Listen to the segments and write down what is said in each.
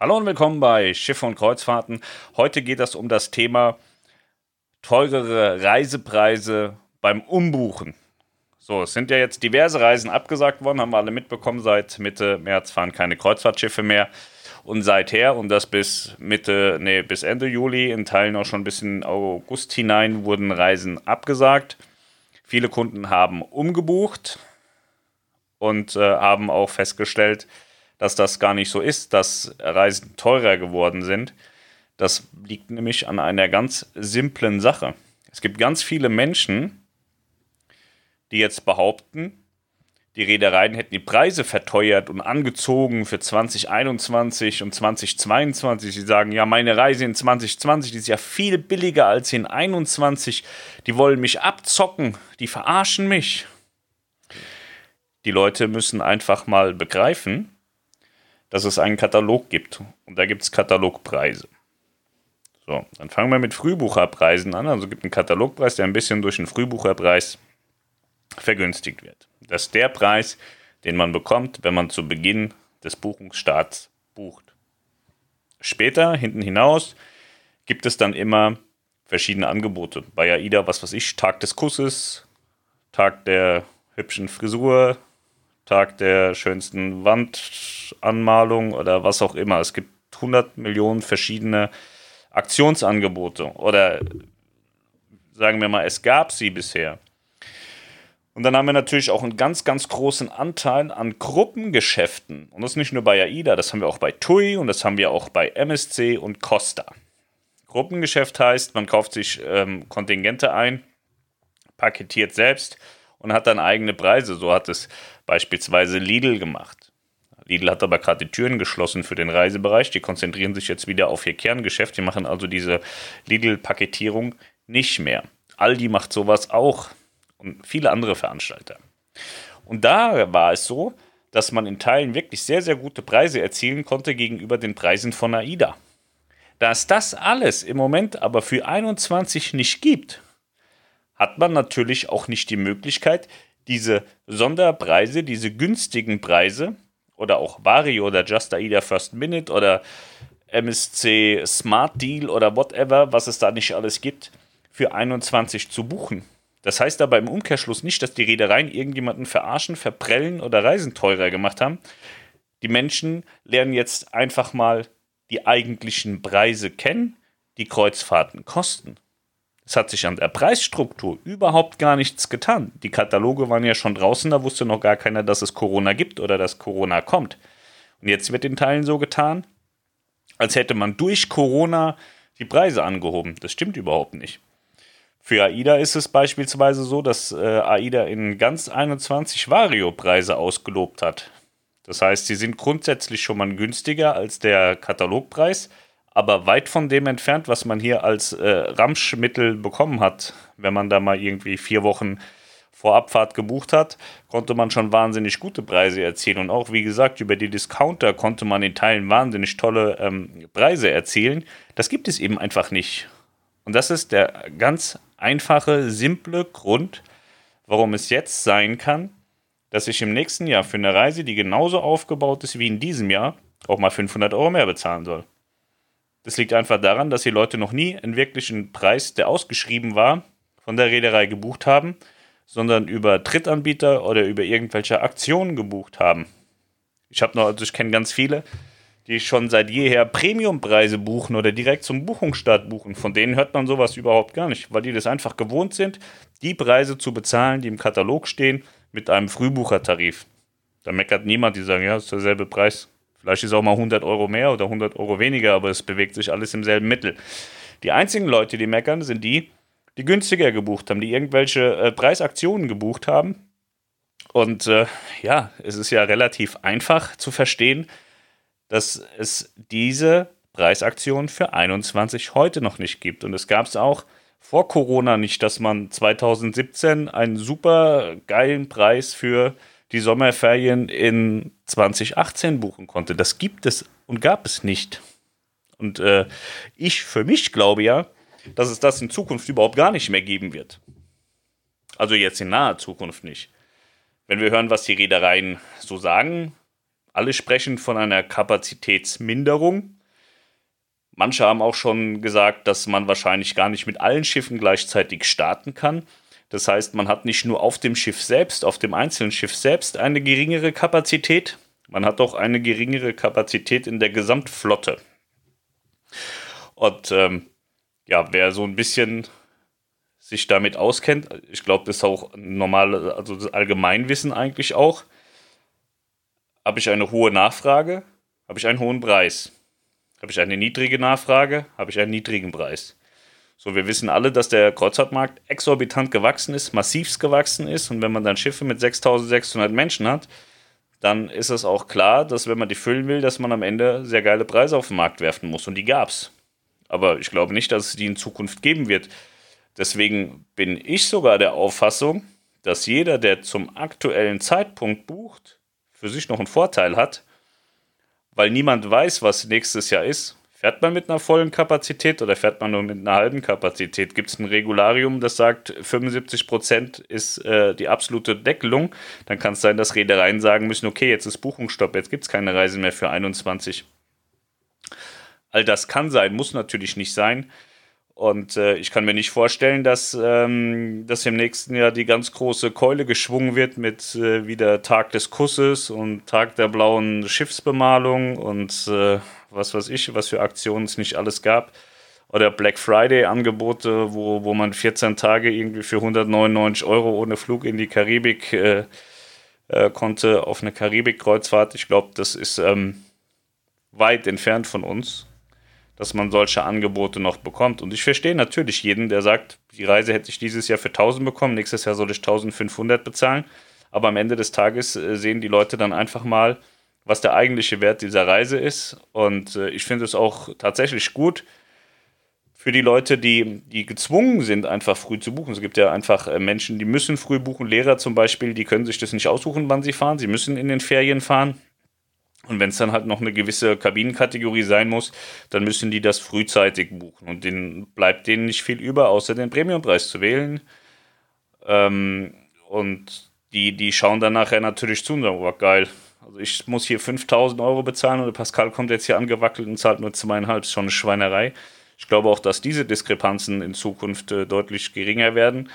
Hallo und willkommen bei Schiffe und Kreuzfahrten. Heute geht es um das Thema teurere Reisepreise beim Umbuchen. So, es sind ja jetzt diverse Reisen abgesagt worden, haben wir alle mitbekommen. Seit Mitte März fahren keine Kreuzfahrtschiffe mehr. Und seither, und das bis Mitte, nee, bis Ende Juli, in Teilen auch schon bis in August hinein, wurden Reisen abgesagt. Viele Kunden haben umgebucht und äh, haben auch festgestellt, dass das gar nicht so ist, dass Reisen teurer geworden sind. Das liegt nämlich an einer ganz simplen Sache. Es gibt ganz viele Menschen, die jetzt behaupten, die Reedereien hätten die Preise verteuert und angezogen für 2021 und 2022. Sie sagen, ja, meine Reise in 2020 die ist ja viel billiger als in 2021. Die wollen mich abzocken, die verarschen mich. Die Leute müssen einfach mal begreifen, dass es einen Katalog gibt. Und da gibt es Katalogpreise. So, dann fangen wir mit Frühbucherpreisen an. Also gibt einen Katalogpreis, der ein bisschen durch den Frühbucherpreis vergünstigt wird. Das ist der Preis, den man bekommt, wenn man zu Beginn des Buchungsstarts bucht. Später, hinten hinaus, gibt es dann immer verschiedene Angebote. Bei AIDA, was weiß ich, Tag des Kusses, Tag der hübschen Frisur, Tag der schönsten Wandanmalung oder was auch immer. Es gibt 100 Millionen verschiedene Aktionsangebote oder sagen wir mal, es gab sie bisher. Und dann haben wir natürlich auch einen ganz, ganz großen Anteil an Gruppengeschäften. Und das nicht nur bei AIDA, das haben wir auch bei TUI und das haben wir auch bei MSC und Costa. Gruppengeschäft heißt, man kauft sich ähm, Kontingente ein, paketiert selbst und hat dann eigene Preise. So hat es beispielsweise Lidl gemacht. Lidl hat aber gerade die Türen geschlossen für den Reisebereich. Die konzentrieren sich jetzt wieder auf ihr Kerngeschäft. Die machen also diese Lidl-Paketierung nicht mehr. Aldi macht sowas auch und viele andere Veranstalter. Und da war es so, dass man in Teilen wirklich sehr, sehr gute Preise erzielen konnte gegenüber den Preisen von AIDA. Da es das alles im Moment aber für 21 nicht gibt, hat man natürlich auch nicht die Möglichkeit, diese Sonderpreise, diese günstigen Preise oder auch Vario oder Just AIDA First Minute oder MSC Smart Deal oder whatever, was es da nicht alles gibt, für 21 zu buchen. Das heißt aber im Umkehrschluss nicht, dass die Reedereien irgendjemanden verarschen, verprellen oder Reisen teurer gemacht haben. Die Menschen lernen jetzt einfach mal die eigentlichen Preise kennen, die Kreuzfahrten kosten. Es hat sich an der Preisstruktur überhaupt gar nichts getan. Die Kataloge waren ja schon draußen, da wusste noch gar keiner, dass es Corona gibt oder dass Corona kommt. Und jetzt wird in Teilen so getan, als hätte man durch Corona die Preise angehoben. Das stimmt überhaupt nicht. Für AIDA ist es beispielsweise so, dass äh, AIDA in ganz 21 Vario-Preise ausgelobt hat. Das heißt, sie sind grundsätzlich schon mal günstiger als der Katalogpreis aber weit von dem entfernt, was man hier als äh, Ramschmittel bekommen hat. Wenn man da mal irgendwie vier Wochen vor Abfahrt gebucht hat, konnte man schon wahnsinnig gute Preise erzielen. Und auch, wie gesagt, über die Discounter konnte man in Teilen wahnsinnig tolle ähm, Preise erzielen. Das gibt es eben einfach nicht. Und das ist der ganz einfache, simple Grund, warum es jetzt sein kann, dass ich im nächsten Jahr für eine Reise, die genauso aufgebaut ist wie in diesem Jahr, auch mal 500 Euro mehr bezahlen soll. Das liegt einfach daran, dass die Leute noch nie einen wirklichen Preis, der ausgeschrieben war, von der Reederei gebucht haben, sondern über Drittanbieter oder über irgendwelche Aktionen gebucht haben. Ich habe noch, also ich kenne ganz viele, die schon seit jeher Premiumpreise buchen oder direkt zum Buchungsstart buchen. Von denen hört man sowas überhaupt gar nicht, weil die das einfach gewohnt sind, die Preise zu bezahlen, die im Katalog stehen, mit einem Frühbuchertarif. Da meckert niemand, die sagen, ja, ist derselbe Preis. Vielleicht ist auch mal 100 Euro mehr oder 100 Euro weniger, aber es bewegt sich alles im selben Mittel. Die einzigen Leute, die meckern, sind die, die günstiger gebucht haben, die irgendwelche äh, Preisaktionen gebucht haben. Und äh, ja, es ist ja relativ einfach zu verstehen, dass es diese Preisaktion für 21 heute noch nicht gibt. Und es gab es auch vor Corona nicht, dass man 2017 einen super geilen Preis für die Sommerferien in 2018 buchen konnte. Das gibt es und gab es nicht. Und äh, ich für mich glaube ja, dass es das in Zukunft überhaupt gar nicht mehr geben wird. Also jetzt in naher Zukunft nicht. Wenn wir hören, was die Reedereien so sagen, Alle sprechen von einer Kapazitätsminderung. Manche haben auch schon gesagt, dass man wahrscheinlich gar nicht mit allen Schiffen gleichzeitig starten kann. Das heißt, man hat nicht nur auf dem Schiff selbst, auf dem einzelnen Schiff selbst eine geringere Kapazität, man hat auch eine geringere Kapazität in der Gesamtflotte. Und ähm, ja, wer so ein bisschen sich damit auskennt, ich glaube, das ist auch normal, also das Allgemeinwissen eigentlich auch, habe ich eine hohe Nachfrage, habe ich einen hohen Preis. Habe ich eine niedrige Nachfrage, habe ich einen niedrigen Preis. So, wir wissen alle, dass der Kreuzfahrtmarkt exorbitant gewachsen ist, massivst gewachsen ist. Und wenn man dann Schiffe mit 6600 Menschen hat, dann ist es auch klar, dass wenn man die füllen will, dass man am Ende sehr geile Preise auf den Markt werfen muss. Und die gab's. Aber ich glaube nicht, dass es die in Zukunft geben wird. Deswegen bin ich sogar der Auffassung, dass jeder, der zum aktuellen Zeitpunkt bucht, für sich noch einen Vorteil hat, weil niemand weiß, was nächstes Jahr ist. Fährt man mit einer vollen Kapazität oder fährt man nur mit einer halben Kapazität? Gibt es ein Regularium, das sagt, 75% ist äh, die absolute Deckelung? Dann kann es sein, dass Reedereien sagen müssen, okay, jetzt ist Buchungsstopp, jetzt gibt es keine Reisen mehr für 21. All das kann sein, muss natürlich nicht sein. Und äh, ich kann mir nicht vorstellen, dass, ähm, dass im nächsten Jahr die ganz große Keule geschwungen wird mit äh, wieder Tag des Kusses und Tag der blauen Schiffsbemalung und äh, was weiß ich, was für Aktionen es nicht alles gab. Oder Black Friday-Angebote, wo, wo man 14 Tage irgendwie für 199 Euro ohne Flug in die Karibik äh, äh, konnte auf eine Karibik-Kreuzfahrt. Ich glaube, das ist ähm, weit entfernt von uns dass man solche Angebote noch bekommt. Und ich verstehe natürlich jeden, der sagt, die Reise hätte ich dieses Jahr für 1000 bekommen, nächstes Jahr soll ich 1500 bezahlen. Aber am Ende des Tages äh, sehen die Leute dann einfach mal, was der eigentliche Wert dieser Reise ist. Und äh, ich finde es auch tatsächlich gut für die Leute, die, die gezwungen sind, einfach früh zu buchen. Es gibt ja einfach äh, Menschen, die müssen früh buchen. Lehrer zum Beispiel, die können sich das nicht aussuchen, wann sie fahren. Sie müssen in den Ferien fahren. Und wenn es dann halt noch eine gewisse Kabinenkategorie sein muss, dann müssen die das frühzeitig buchen. Und denen bleibt denen nicht viel über, außer den Premiumpreis zu wählen. Ähm, und die, die schauen dann nachher natürlich zu und sagen, oh geil, also ich muss hier 5000 Euro bezahlen und Pascal kommt jetzt hier angewackelt und zahlt nur zweieinhalb, ist schon eine Schweinerei. Ich glaube auch, dass diese Diskrepanzen in Zukunft äh, deutlich geringer werden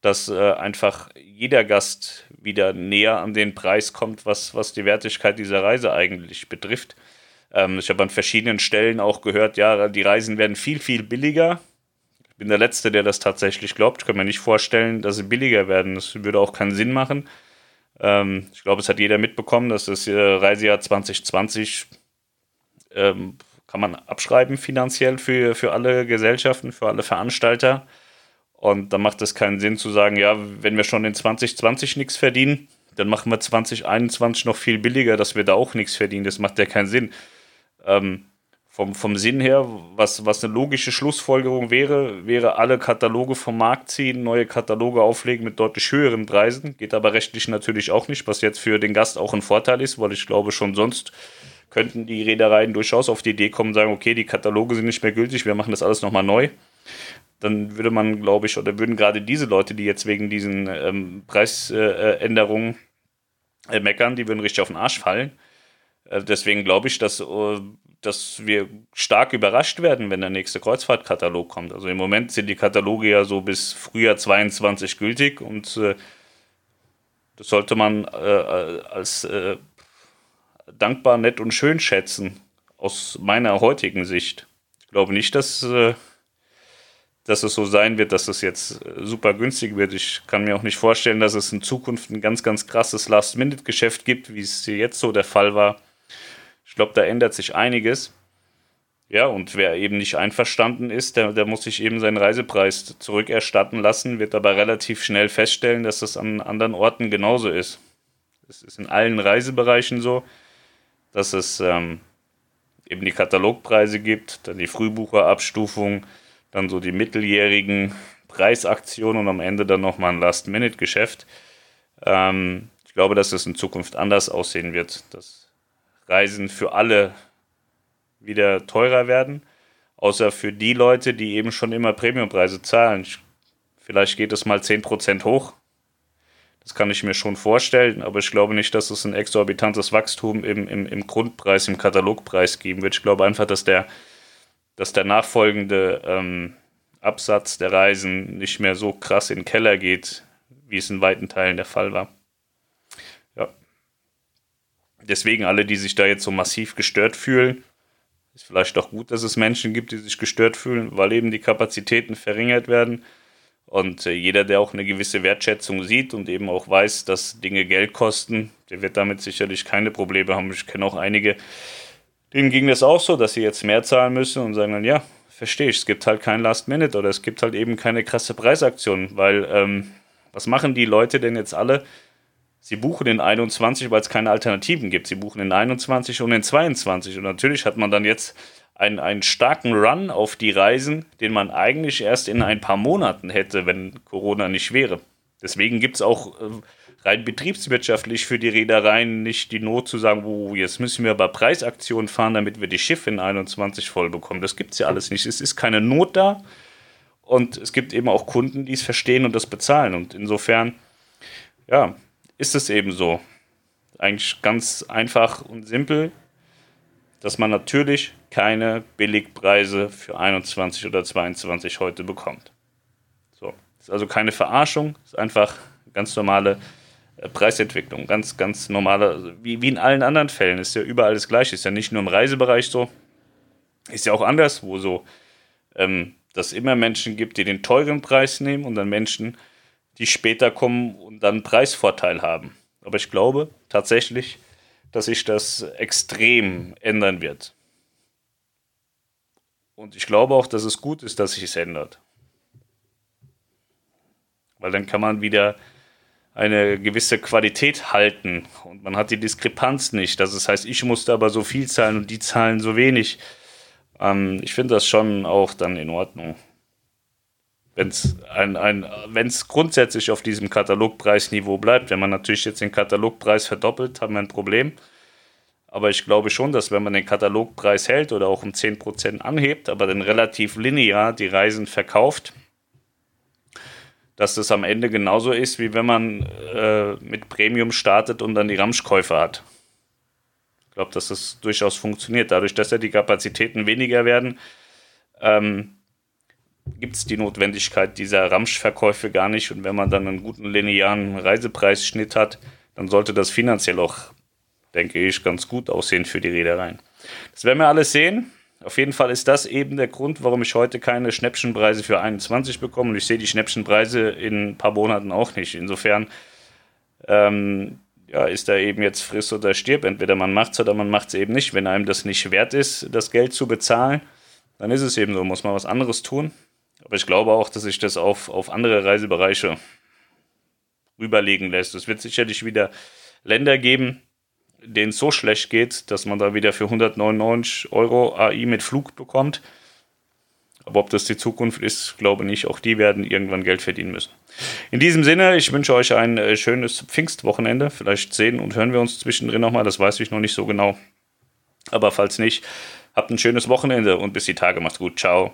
dass äh, einfach jeder Gast wieder näher an den Preis kommt, was, was die Wertigkeit dieser Reise eigentlich betrifft. Ähm, ich habe an verschiedenen Stellen auch gehört, ja, die Reisen werden viel, viel billiger. Ich bin der Letzte, der das tatsächlich glaubt. Ich kann mir nicht vorstellen, dass sie billiger werden. Das würde auch keinen Sinn machen. Ähm, ich glaube, es hat jeder mitbekommen, dass das äh, Reisejahr 2020 ähm, kann man abschreiben finanziell für, für alle Gesellschaften, für alle Veranstalter. Und da macht es keinen Sinn zu sagen, ja, wenn wir schon in 2020 nichts verdienen, dann machen wir 2021 noch viel billiger, dass wir da auch nichts verdienen. Das macht ja keinen Sinn. Ähm, vom, vom Sinn her, was, was eine logische Schlussfolgerung wäre, wäre alle Kataloge vom Markt ziehen, neue Kataloge auflegen mit deutlich höheren Preisen. Geht aber rechtlich natürlich auch nicht, was jetzt für den Gast auch ein Vorteil ist, weil ich glaube, schon sonst könnten die Reedereien durchaus auf die Idee kommen sagen, okay, die Kataloge sind nicht mehr gültig, wir machen das alles nochmal neu dann würde man, glaube ich, oder würden gerade diese Leute, die jetzt wegen diesen ähm, Preisänderungen äh, meckern, die würden richtig auf den Arsch fallen. Äh, deswegen glaube ich, dass, äh, dass wir stark überrascht werden, wenn der nächste Kreuzfahrtkatalog kommt. Also im Moment sind die Kataloge ja so bis Frühjahr 22 gültig und äh, das sollte man äh, als äh, dankbar, nett und schön schätzen, aus meiner heutigen Sicht. Ich glaube nicht, dass dass es so sein wird, dass es jetzt äh, super günstig wird. Ich kann mir auch nicht vorstellen, dass es in Zukunft ein ganz, ganz krasses Last-Minute-Geschäft gibt, wie es jetzt so der Fall war. Ich glaube, da ändert sich einiges. Ja, und wer eben nicht einverstanden ist, der, der muss sich eben seinen Reisepreis zurückerstatten lassen, wird aber relativ schnell feststellen, dass das an anderen Orten genauso ist. Es ist in allen Reisebereichen so, dass es ähm, eben die Katalogpreise gibt, dann die Frühbucherabstufung, dann so die mitteljährigen Preisaktionen und am Ende dann nochmal ein Last-Minute-Geschäft. Ähm, ich glaube, dass es in Zukunft anders aussehen wird, dass Reisen für alle wieder teurer werden, außer für die Leute, die eben schon immer Premiumpreise zahlen. Vielleicht geht es mal 10% hoch. Das kann ich mir schon vorstellen, aber ich glaube nicht, dass es ein exorbitantes Wachstum im, im, im Grundpreis, im Katalogpreis geben wird. Ich glaube einfach, dass der, dass der nachfolgende ähm, Absatz der Reisen nicht mehr so krass in den Keller geht, wie es in weiten Teilen der Fall war. Ja. Deswegen alle, die sich da jetzt so massiv gestört fühlen, ist vielleicht auch gut, dass es Menschen gibt, die sich gestört fühlen, weil eben die Kapazitäten verringert werden. Und äh, jeder, der auch eine gewisse Wertschätzung sieht und eben auch weiß, dass Dinge Geld kosten, der wird damit sicherlich keine Probleme haben. Ich kenne auch einige, denen ging das auch so, dass sie jetzt mehr zahlen müssen und sagen dann, ja, verstehe ich, es gibt halt kein Last Minute oder es gibt halt eben keine krasse Preisaktion, weil ähm, was machen die Leute denn jetzt alle? Sie buchen in 21, weil es keine Alternativen gibt. Sie buchen in 21 und in 22. Und natürlich hat man dann jetzt einen, einen starken Run auf die Reisen, den man eigentlich erst in ein paar Monaten hätte, wenn Corona nicht wäre. Deswegen gibt es auch äh, rein betriebswirtschaftlich für die Reedereien nicht die Not zu sagen, wo jetzt müssen wir aber Preisaktionen fahren, damit wir die Schiffe in 21 voll bekommen. Das gibt es ja alles nicht. Es ist keine Not da. Und es gibt eben auch Kunden, die es verstehen und das bezahlen. Und insofern, ja, ist es eben so. Eigentlich ganz einfach und simpel, dass man natürlich keine Billigpreise für 21 oder 22 heute bekommt. So, ist also keine Verarschung, ist einfach ganz normale Preisentwicklung, ganz, ganz normale, wie, wie in allen anderen Fällen, ist ja überall das Gleiche, ist ja nicht nur im Reisebereich so, ist ja auch anderswo so, ähm, dass immer Menschen gibt, die den teuren Preis nehmen und dann Menschen, die später kommen und dann einen Preisvorteil haben. Aber ich glaube tatsächlich, dass sich das extrem ändern wird. Und ich glaube auch, dass es gut ist, dass sich es ändert. Weil dann kann man wieder eine gewisse Qualität halten und man hat die Diskrepanz nicht. Das heißt, ich musste aber so viel zahlen und die zahlen so wenig. Ähm, ich finde das schon auch dann in Ordnung wenn es ein, ein, wenn's grundsätzlich auf diesem Katalogpreisniveau bleibt. Wenn man natürlich jetzt den Katalogpreis verdoppelt, haben wir ein Problem. Aber ich glaube schon, dass wenn man den Katalogpreis hält oder auch um 10% anhebt, aber dann relativ linear die Reisen verkauft, dass das am Ende genauso ist, wie wenn man äh, mit Premium startet und dann die Ramschkäufe hat. Ich glaube, dass das durchaus funktioniert. Dadurch, dass ja die Kapazitäten weniger werden, ähm, gibt es die Notwendigkeit dieser Ramschverkäufe gar nicht. Und wenn man dann einen guten linearen Reisepreisschnitt hat, dann sollte das finanziell auch, denke ich, ganz gut aussehen für die Reedereien. Das werden wir alles sehen. Auf jeden Fall ist das eben der Grund, warum ich heute keine Schnäppchenpreise für 21 bekomme. Und ich sehe die Schnäppchenpreise in ein paar Monaten auch nicht. Insofern ähm, ja, ist da eben jetzt friss oder stirb. Entweder man macht es oder man macht es eben nicht. Wenn einem das nicht wert ist, das Geld zu bezahlen, dann ist es eben so, muss man was anderes tun. Aber ich glaube auch, dass sich das auf, auf andere Reisebereiche rüberlegen lässt. Es wird sicherlich wieder Länder geben, denen so schlecht geht, dass man da wieder für 199 Euro AI mit Flug bekommt. Aber ob das die Zukunft ist, glaube nicht. Auch die werden irgendwann Geld verdienen müssen. In diesem Sinne, ich wünsche euch ein äh, schönes Pfingstwochenende. Vielleicht sehen und hören wir uns zwischendrin nochmal. Das weiß ich noch nicht so genau. Aber falls nicht, habt ein schönes Wochenende und bis die Tage. Macht's gut. Ciao.